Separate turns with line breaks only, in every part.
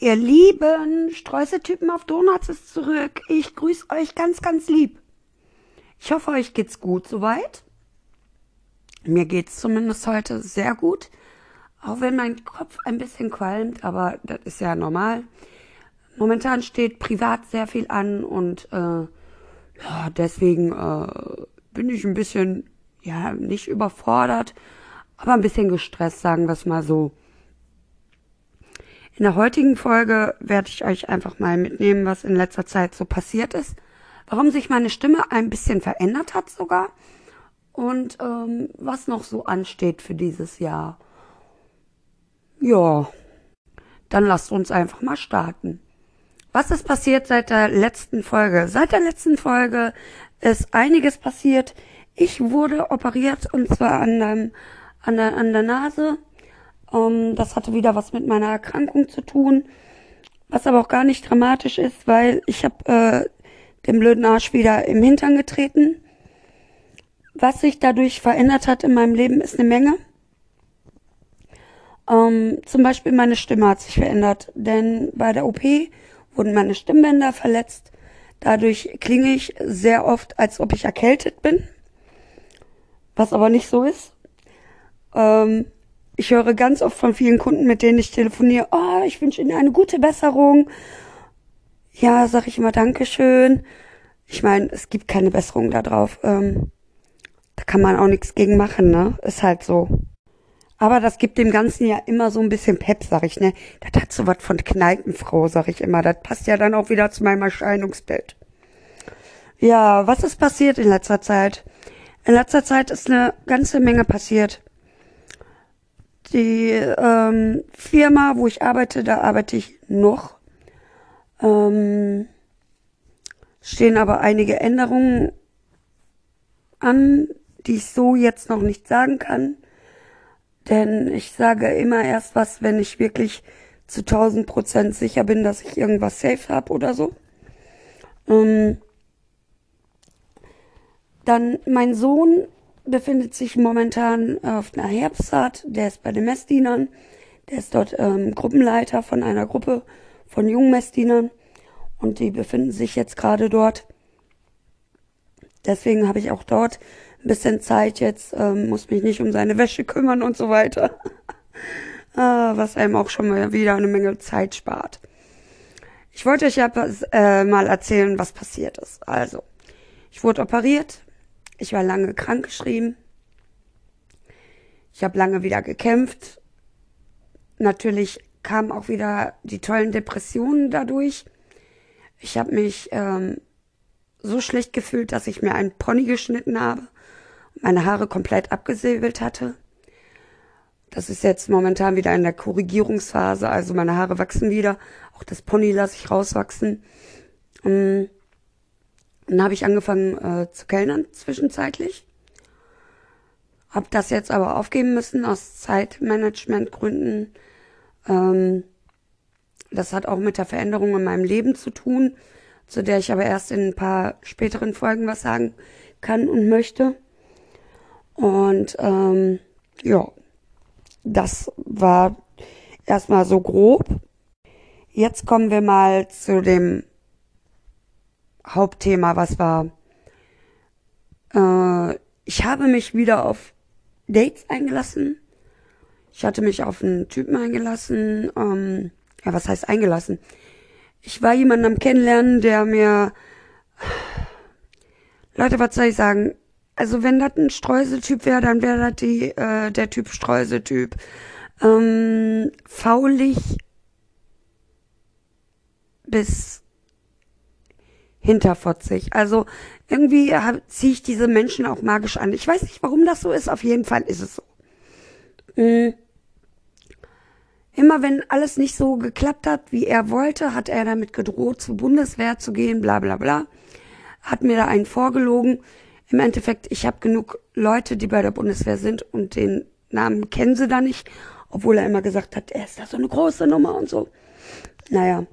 Ihr lieben Streuseltypen auf Donuts ist zurück. Ich grüße euch ganz, ganz lieb. Ich hoffe, euch geht's gut soweit. Mir geht's zumindest heute sehr gut. Auch wenn mein Kopf ein bisschen qualmt, aber das ist ja normal. Momentan steht privat sehr viel an und äh, ja, deswegen äh, bin ich ein bisschen, ja, nicht überfordert, aber ein bisschen gestresst, sagen wir es mal so. In der heutigen Folge werde ich euch einfach mal mitnehmen, was in letzter Zeit so passiert ist, warum sich meine Stimme ein bisschen verändert hat sogar und ähm, was noch so ansteht für dieses Jahr. Ja, dann lasst uns einfach mal starten. Was ist passiert seit der letzten Folge? Seit der letzten Folge ist einiges passiert. Ich wurde operiert und zwar an, dem, an, der, an der Nase ähm, das hatte wieder was mit meiner Erkrankung zu tun, was aber auch gar nicht dramatisch ist, weil ich habe äh, den blöden Arsch wieder im Hintern getreten. Was sich dadurch verändert hat in meinem Leben, ist eine Menge. Ähm, zum Beispiel meine Stimme hat sich verändert, denn bei der OP wurden meine Stimmbänder verletzt. Dadurch klinge ich sehr oft, als ob ich erkältet bin, was aber nicht so ist. Ähm, ich höre ganz oft von vielen Kunden, mit denen ich telefoniere, oh, ich wünsche Ihnen eine gute Besserung. Ja, sag ich immer Dankeschön. Ich meine, es gibt keine Besserung da drauf. Ähm, da kann man auch nichts gegen machen, ne? Ist halt so. Aber das gibt dem Ganzen ja immer so ein bisschen Pep, sag ich, ne? Das hat so was von Kneipenfrau, sag ich immer. Das passt ja dann auch wieder zu meinem Erscheinungsbild. Ja, was ist passiert in letzter Zeit? In letzter Zeit ist eine ganze Menge passiert. Die ähm, Firma, wo ich arbeite, da arbeite ich noch. Ähm, stehen aber einige Änderungen an, die ich so jetzt noch nicht sagen kann. Denn ich sage immer erst was, wenn ich wirklich zu 1000 Prozent sicher bin, dass ich irgendwas safe habe oder so. Ähm, dann mein Sohn befindet sich momentan auf einer Herbstfahrt. Der ist bei den Messdienern. Der ist dort ähm, Gruppenleiter von einer Gruppe von jungen Messdienern. Und die befinden sich jetzt gerade dort. Deswegen habe ich auch dort ein bisschen Zeit jetzt, ähm, muss mich nicht um seine Wäsche kümmern und so weiter. ah, was einem auch schon mal wieder eine Menge Zeit spart. Ich wollte euch ja äh, mal erzählen, was passiert ist. Also, ich wurde operiert, ich war lange krankgeschrieben. Ich habe lange wieder gekämpft. Natürlich kamen auch wieder die tollen Depressionen dadurch. Ich habe mich ähm, so schlecht gefühlt, dass ich mir einen Pony geschnitten habe und meine Haare komplett abgesäbelt hatte. Das ist jetzt momentan wieder in der Korrigierungsphase, also meine Haare wachsen wieder. Auch das Pony lasse ich rauswachsen. Ähm, dann habe ich angefangen äh, zu kellnern zwischenzeitlich. Hab das jetzt aber aufgeben müssen aus Zeitmanagementgründen. Ähm, das hat auch mit der Veränderung in meinem Leben zu tun, zu der ich aber erst in ein paar späteren Folgen was sagen kann und möchte. Und ähm, ja, das war erstmal so grob. Jetzt kommen wir mal zu dem Hauptthema, was war, äh, ich habe mich wieder auf Dates eingelassen. Ich hatte mich auf einen Typen eingelassen. Ähm, ja, was heißt eingelassen? Ich war jemanden am Kennenlernen, der mir, Leute, was soll ich sagen? Also wenn das ein Streuseltyp wäre, dann wäre das die, äh, der Typ Streuseltyp. Ähm, faulig bis hinterfotzig. Also irgendwie ziehe ich diese Menschen auch magisch an. Ich weiß nicht, warum das so ist. Auf jeden Fall ist es so. Mhm. Immer wenn alles nicht so geklappt hat, wie er wollte, hat er damit gedroht, zur Bundeswehr zu gehen, bla bla bla. Hat mir da einen vorgelogen. Im Endeffekt, ich habe genug Leute, die bei der Bundeswehr sind und den Namen kennen sie da nicht, obwohl er immer gesagt hat, er ist da so eine große Nummer und so. Naja,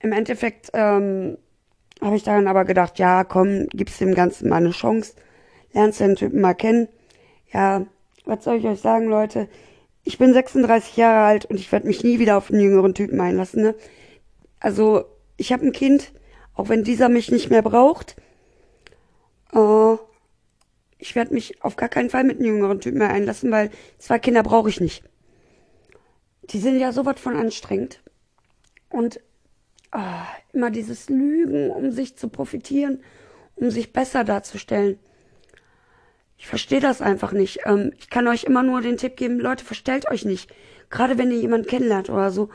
im Endeffekt ähm, habe ich dann aber gedacht, ja, komm, gibst dem Ganzen mal eine Chance, lernst den Typen mal kennen. Ja, was soll ich euch sagen, Leute? ich bin 36 Jahre alt und ich werde mich nie wieder auf einen jüngeren Typen einlassen. Ne? Also ich habe ein Kind, auch wenn dieser mich nicht mehr braucht. Äh, ich werde mich auf gar keinen Fall mit einem jüngeren Typen mehr einlassen, weil zwei Kinder brauche ich nicht. Die sind ja so was von anstrengend. Und oh, immer dieses Lügen, um sich zu profitieren, um sich besser darzustellen. Ich verstehe das einfach nicht. Ähm, ich kann euch immer nur den Tipp geben, Leute, verstellt euch nicht. Gerade wenn ihr jemanden kennenlernt oder so.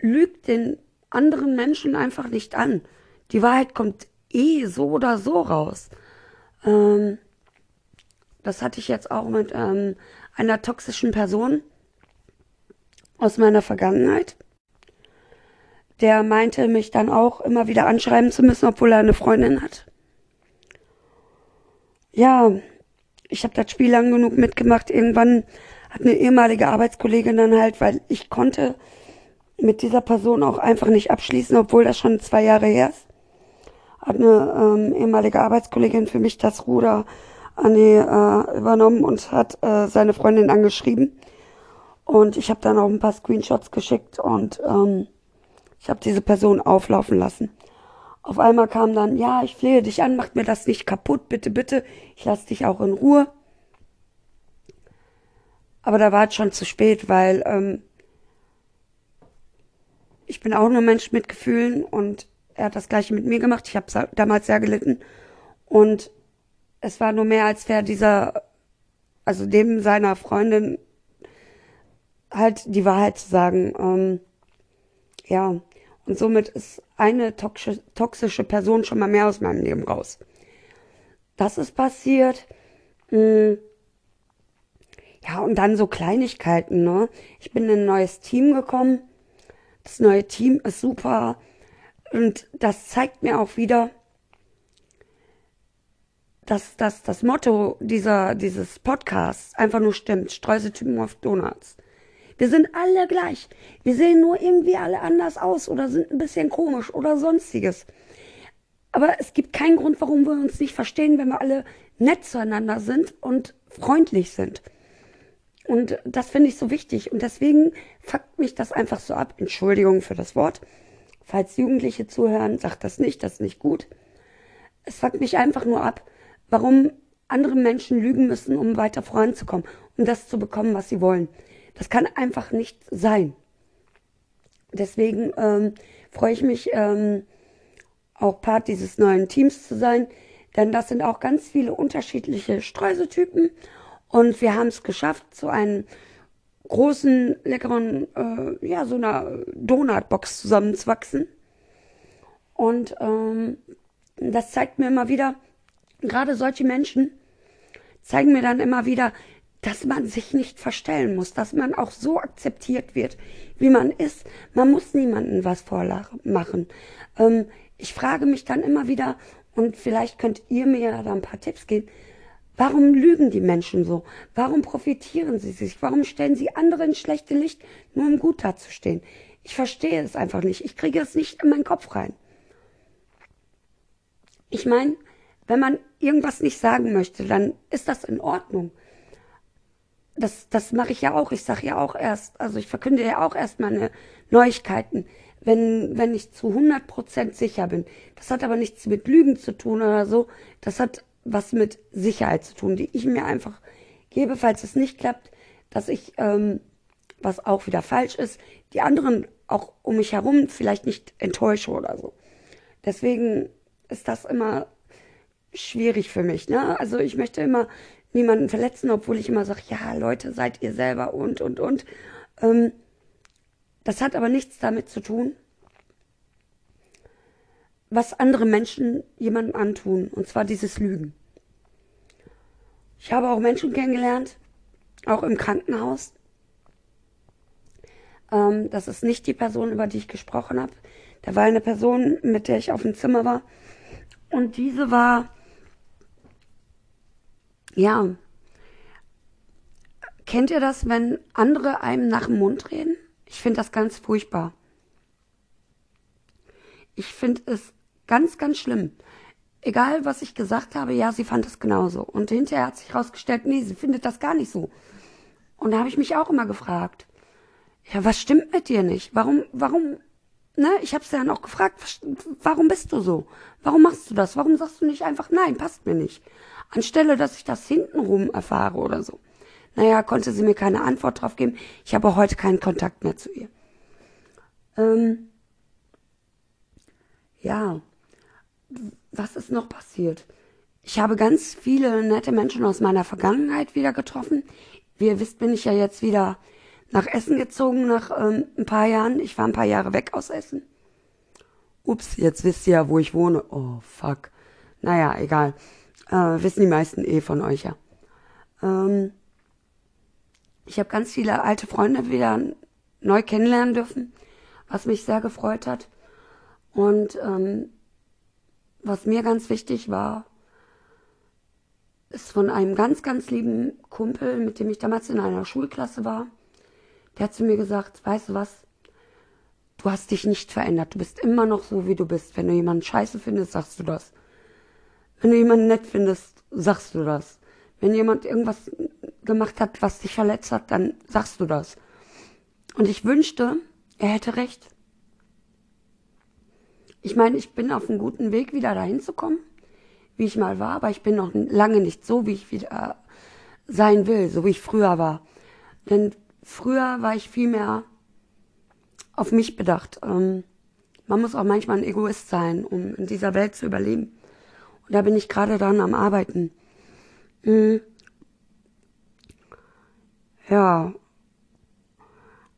Lügt den anderen Menschen einfach nicht an. Die Wahrheit kommt eh so oder so raus. Ähm, das hatte ich jetzt auch mit ähm, einer toxischen Person aus meiner Vergangenheit. Der meinte, mich dann auch immer wieder anschreiben zu müssen, obwohl er eine Freundin hat ja, ich habe das Spiel lang genug mitgemacht. Irgendwann hat eine ehemalige Arbeitskollegin dann halt, weil ich konnte mit dieser Person auch einfach nicht abschließen, obwohl das schon zwei Jahre her ist, hat eine ähm, ehemalige Arbeitskollegin für mich das Ruder an die, äh, übernommen und hat äh, seine Freundin angeschrieben. Und ich habe dann auch ein paar Screenshots geschickt und ähm, ich habe diese Person auflaufen lassen. Auf einmal kam dann, ja, ich flehe dich an, mach mir das nicht kaputt, bitte, bitte, ich lass dich auch in Ruhe. Aber da war es schon zu spät, weil ähm, ich bin auch nur Mensch mit Gefühlen und er hat das gleiche mit mir gemacht. Ich habe damals sehr gelitten und es war nur mehr, als wäre dieser, also dem seiner Freundin halt die Wahrheit zu sagen. Ähm, ja, und somit ist eine toxische Person schon mal mehr aus meinem Leben raus. Das ist passiert. Hm. Ja, und dann so Kleinigkeiten, ne? Ich bin in ein neues Team gekommen. Das neue Team ist super. Und das zeigt mir auch wieder, dass, dass das Motto dieser, dieses Podcasts einfach nur stimmt. Streuseltypen auf Donuts. Wir sind alle gleich. Wir sehen nur irgendwie alle anders aus oder sind ein bisschen komisch oder sonstiges. Aber es gibt keinen Grund, warum wir uns nicht verstehen, wenn wir alle nett zueinander sind und freundlich sind. Und das finde ich so wichtig. Und deswegen fuckt mich das einfach so ab. Entschuldigung für das Wort. Falls Jugendliche zuhören, sagt das nicht, das ist nicht gut. Es fuckt mich einfach nur ab, warum andere Menschen lügen müssen, um weiter voranzukommen, um das zu bekommen, was sie wollen. Das kann einfach nicht sein. Deswegen ähm, freue ich mich, ähm, auch Part dieses neuen Teams zu sein, denn das sind auch ganz viele unterschiedliche Streuseltypen und wir haben es geschafft, zu einem großen, leckeren, äh, ja, so einer Donutbox zusammenzuwachsen. Und ähm, das zeigt mir immer wieder, gerade solche Menschen zeigen mir dann immer wieder, dass man sich nicht verstellen muss, dass man auch so akzeptiert wird, wie man ist. Man muss niemandem was vormachen. Ähm, ich frage mich dann immer wieder, und vielleicht könnt ihr mir da ein paar Tipps geben, warum lügen die Menschen so? Warum profitieren sie sich? Warum stellen sie andere in schlechte Licht, nur um gut dazustehen? Ich verstehe es einfach nicht. Ich kriege es nicht in meinen Kopf rein. Ich meine, wenn man irgendwas nicht sagen möchte, dann ist das in Ordnung das, das mache ich ja auch. Ich sage ja auch erst, also ich verkünde ja auch erst meine Neuigkeiten, wenn, wenn ich zu 100 Prozent sicher bin. Das hat aber nichts mit Lügen zu tun oder so. Das hat was mit Sicherheit zu tun, die ich mir einfach gebe, falls es nicht klappt, dass ich, ähm, was auch wieder falsch ist, die anderen auch um mich herum vielleicht nicht enttäusche oder so. Deswegen ist das immer schwierig für mich. Ne? Also ich möchte immer niemanden verletzen, obwohl ich immer sage, ja, Leute, seid ihr selber und, und, und. Ähm, das hat aber nichts damit zu tun, was andere Menschen jemandem antun, und zwar dieses Lügen. Ich habe auch Menschen kennengelernt, auch im Krankenhaus. Ähm, das ist nicht die Person, über die ich gesprochen habe. Da war eine Person, mit der ich auf dem Zimmer war. Und diese war ja. Kennt ihr das, wenn andere einem nach dem Mund reden? Ich finde das ganz furchtbar. Ich finde es ganz, ganz schlimm. egal was ich gesagt habe, ja, sie fand es genauso. Und hinterher hat sich herausgestellt, nee, sie findet das gar nicht so. Und da habe ich mich auch immer gefragt, ja, was stimmt mit dir nicht? Warum, warum, ne? Ich habe sie dann auch gefragt, warum bist du so? Warum machst du das? Warum sagst du nicht einfach, nein, passt mir nicht? Anstelle, dass ich das hintenrum erfahre oder so. Naja, konnte sie mir keine Antwort drauf geben. Ich habe heute keinen Kontakt mehr zu ihr. Ähm, ja, was ist noch passiert? Ich habe ganz viele nette Menschen aus meiner Vergangenheit wieder getroffen. Wie ihr wisst, bin ich ja jetzt wieder nach Essen gezogen nach ähm, ein paar Jahren. Ich war ein paar Jahre weg aus Essen. Ups, jetzt wisst ihr ja, wo ich wohne. Oh, fuck. Naja, egal. Äh, wissen die meisten eh von euch ja. Ähm, ich habe ganz viele alte Freunde wieder neu kennenlernen dürfen, was mich sehr gefreut hat. Und ähm, was mir ganz wichtig war, ist von einem ganz, ganz lieben Kumpel, mit dem ich damals in einer Schulklasse war. Der hat zu mir gesagt, weißt du was, du hast dich nicht verändert, du bist immer noch so, wie du bist. Wenn du jemanden scheiße findest, sagst du das. Wenn du jemanden nett findest, sagst du das. Wenn jemand irgendwas gemacht hat, was dich verletzt hat, dann sagst du das. Und ich wünschte, er hätte recht. Ich meine, ich bin auf einem guten Weg, wieder dahin zu kommen, wie ich mal war, aber ich bin noch lange nicht so, wie ich wieder sein will, so wie ich früher war. Denn früher war ich viel mehr auf mich bedacht. Ähm, man muss auch manchmal ein Egoist sein, um in dieser Welt zu überleben. Und da bin ich gerade dran am Arbeiten. Mhm. Ja.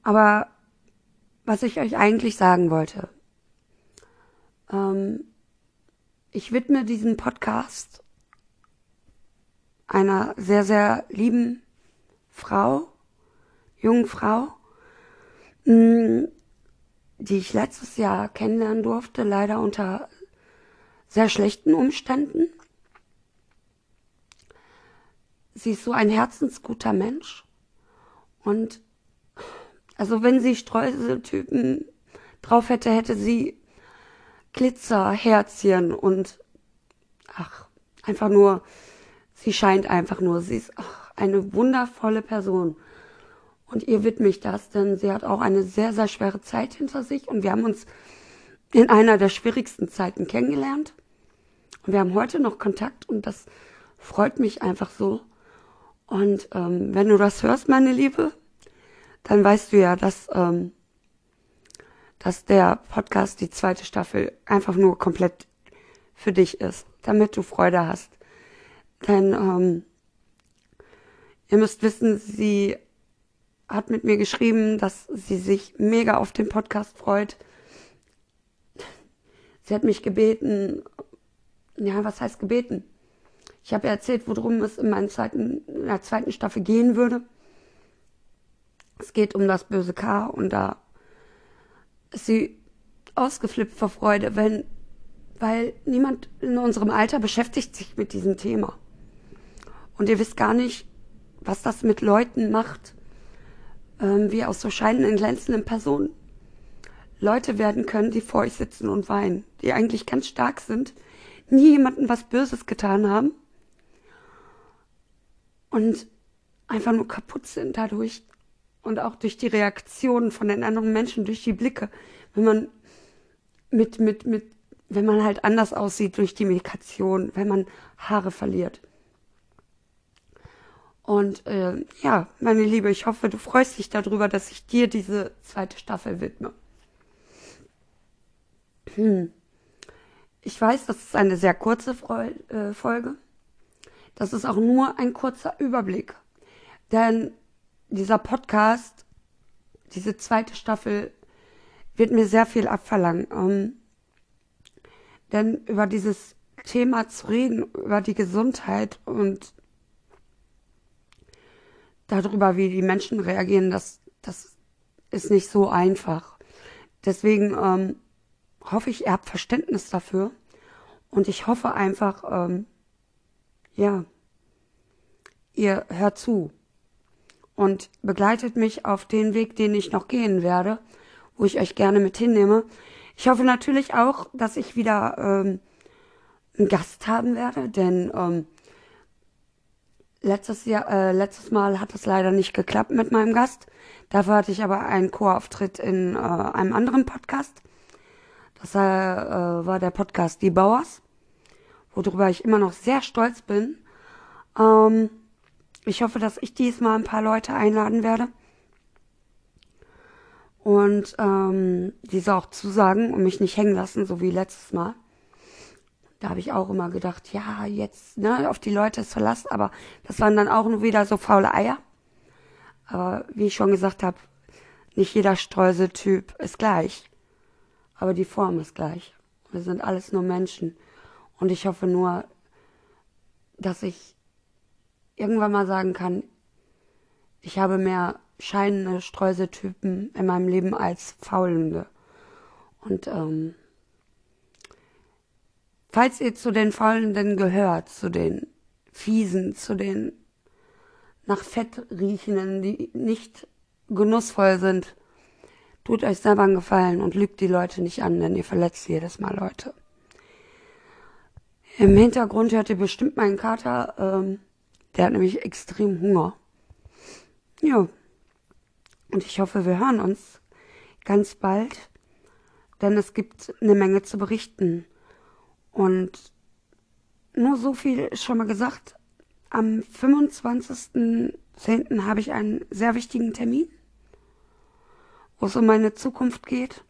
Aber was ich euch eigentlich sagen wollte, ähm, ich widme diesen Podcast einer sehr, sehr lieben Frau, jungen Frau, mm, die ich letztes Jahr kennenlernen durfte, leider unter sehr schlechten Umständen. Sie ist so ein herzensguter Mensch. Und also wenn sie Streuseltypen drauf hätte, hätte sie Glitzer, Herzchen und ach, einfach nur, sie scheint einfach nur, sie ist ach, eine wundervolle Person. Und ihr widme ich das, denn sie hat auch eine sehr, sehr schwere Zeit hinter sich und wir haben uns in einer der schwierigsten Zeiten kennengelernt. Und wir haben heute noch Kontakt und das freut mich einfach so. Und ähm, wenn du das hörst, meine Liebe, dann weißt du ja, dass, ähm, dass der Podcast, die zweite Staffel, einfach nur komplett für dich ist, damit du Freude hast. Denn ähm, ihr müsst wissen, sie hat mit mir geschrieben, dass sie sich mega auf den Podcast freut. Sie hat mich gebeten, ja, was heißt gebeten? Ich habe erzählt, worum es in, meinen zweiten, in der zweiten Staffel gehen würde. Es geht um das böse K und da ist sie ausgeflippt vor Freude, wenn, weil niemand in unserem Alter beschäftigt sich mit diesem Thema. Und ihr wisst gar nicht, was das mit Leuten macht, ähm, wie aus so scheinenden, glänzenden Personen Leute werden können, die vor euch sitzen und weinen, die eigentlich ganz stark sind, nie jemandem was Böses getan haben und einfach nur kaputt sind dadurch und auch durch die Reaktionen von den anderen Menschen, durch die Blicke, wenn man mit, mit, mit, wenn man halt anders aussieht durch die Medikation, wenn man Haare verliert. Und äh, ja, meine Liebe, ich hoffe, du freust dich darüber, dass ich dir diese zweite Staffel widme. Hm. Ich weiß, das ist eine sehr kurze äh, Folge. Das ist auch nur ein kurzer Überblick. Denn dieser Podcast, diese zweite Staffel, wird mir sehr viel abverlangen. Ähm, denn über dieses Thema zu reden, über die Gesundheit und darüber, wie die Menschen reagieren, das, das ist nicht so einfach. Deswegen ähm, hoffe ich, ihr habt Verständnis dafür. Und ich hoffe einfach, ähm, ja, ihr hört zu und begleitet mich auf den Weg, den ich noch gehen werde, wo ich euch gerne mit hinnehme. Ich hoffe natürlich auch, dass ich wieder ähm, einen Gast haben werde, denn ähm, letztes Jahr, äh, letztes Mal hat es leider nicht geklappt mit meinem Gast. Dafür hatte ich aber einen Co-Auftritt in äh, einem anderen Podcast. Das äh, war der Podcast Die Bauers, worüber ich immer noch sehr stolz bin. Ähm, ich hoffe, dass ich diesmal ein paar Leute einladen werde. Und ähm, diese auch zusagen und mich nicht hängen lassen, so wie letztes Mal. Da habe ich auch immer gedacht, ja, jetzt, ne, auf die Leute ist Verlass, aber das waren dann auch nur wieder so faule Eier. Aber wie ich schon gesagt habe, nicht jeder Streuseltyp ist gleich. Aber die Form ist gleich. Wir sind alles nur Menschen. Und ich hoffe nur, dass ich irgendwann mal sagen kann, ich habe mehr scheinende Streuseltypen in meinem Leben als faulende. Und ähm, falls ihr zu den Faulenden gehört, zu den Fiesen, zu den nach Fett riechenden, die nicht genussvoll sind, tut euch selber einen Gefallen und lügt die Leute nicht an, denn ihr verletzt jedes Mal Leute. Im Hintergrund hört ihr bestimmt meinen Kater. Ähm, der hat nämlich extrem Hunger. Ja. Und ich hoffe, wir hören uns ganz bald, denn es gibt eine Menge zu berichten. Und nur so viel ist schon mal gesagt. Am 25.10. habe ich einen sehr wichtigen Termin, wo es um meine Zukunft geht.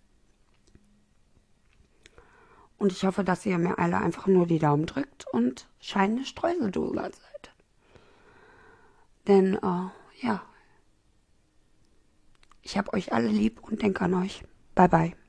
Und ich hoffe, dass ihr mir alle einfach nur die Daumen drückt und scheinende Streuseldose seid. Denn, äh, ja, ich habe euch alle lieb und denke an euch. Bye bye.